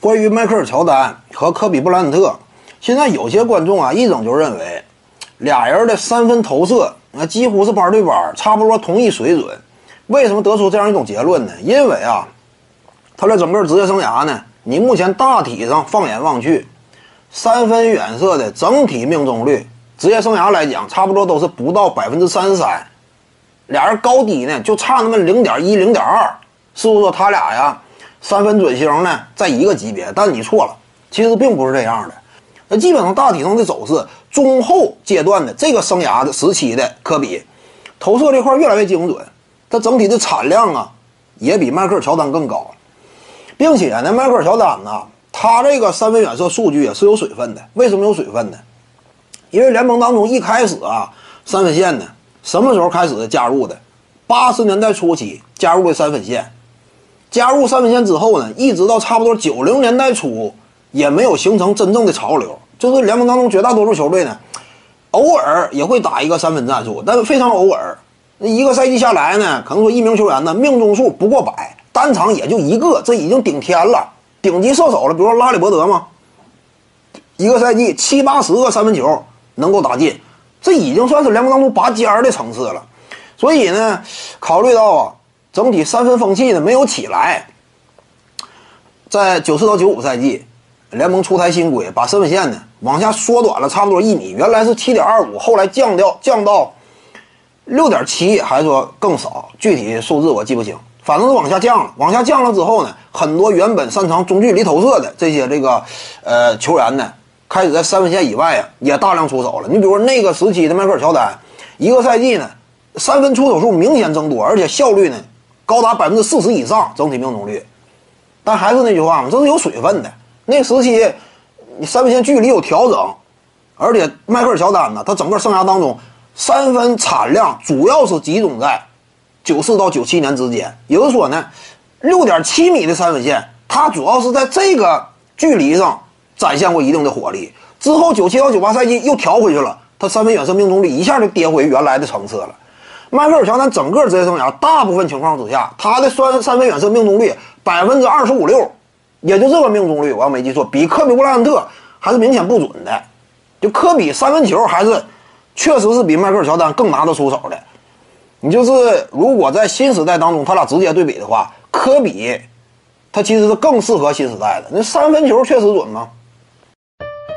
关于迈克尔·乔丹和科比·布莱恩特，现在有些观众啊，一整就认为俩人的三分投射那几乎是板对板，差不多同一水准。为什么得出这样一种结论呢？因为啊，他的整个职业生涯呢，你目前大体上放眼望去，三分远射的整体命中率，职业生涯来讲，差不多都是不到百分之三十三。俩人高低呢，就差那么零点一、零点二，是不是说他俩呀？三分准星呢，在一个级别，但你错了，其实并不是这样的。那基本上大体上的走势，中后阶段的这个生涯的时期的科比，投射这块越来越精准，他整体的产量啊，也比迈克尔乔丹更高，并且呢，迈克尔乔丹呢，他这个三分远射数据也是有水分的。为什么有水分呢？因为联盟当中一开始啊，三分线呢，什么时候开始加入的？八十年代初期加入的三分线。加入三分线之后呢，一直到差不多九零年代初，也没有形成真正的潮流。就是联盟当中绝大多数球队呢，偶尔也会打一个三分战术，但是非常偶尔。那一个赛季下来呢，可能说一名球员呢命中数不过百，单场也就一个，这已经顶天了，顶级射手了。比如说拉里伯德嘛，一个赛季七八十个三分球能够打进，这已经算是联盟当中拔尖的层次了。所以呢，考虑到啊。整体三分风气呢没有起来，在九四到九五赛季，联盟出台新规，把三分线呢往下缩短了差不多一米，原来是七点二五，后来降掉降到六点七，还是说更少？具体数字我记不清，反正是往下降了。往下降了之后呢，很多原本擅长中距离投射的这些这个呃球员呢，开始在三分线以外啊也大量出手了。你比如那个时期的迈克尔乔丹，一个赛季呢三分出手数明显增多，而且效率呢。高达百分之四十以上整体命中率，但还是那句话嘛，这是有水分的。那时期，你三分线距离有调整，而且迈克尔乔丹呢，他整个生涯当中三分产量主要是集中在九四到九七年之间，也就是说呢，六点七米的三分线，他主要是在这个距离上展现过一定的火力。之后九七到九八赛季又调回去了，他三分远射命中率一下就跌回原来的层次了。迈克尔乔丹整个职业生涯，大部分情况之下，他的三三分远射命中率百分之二十五六，也就这个命中率，我要没记错，比科比布莱恩特还是明显不准的。就科比三分球还是确实是比迈克尔乔丹更拿得出手的。你就是如果在新时代当中，他俩直接对比的话，科比他其实是更适合新时代的。那三分球确实准吗？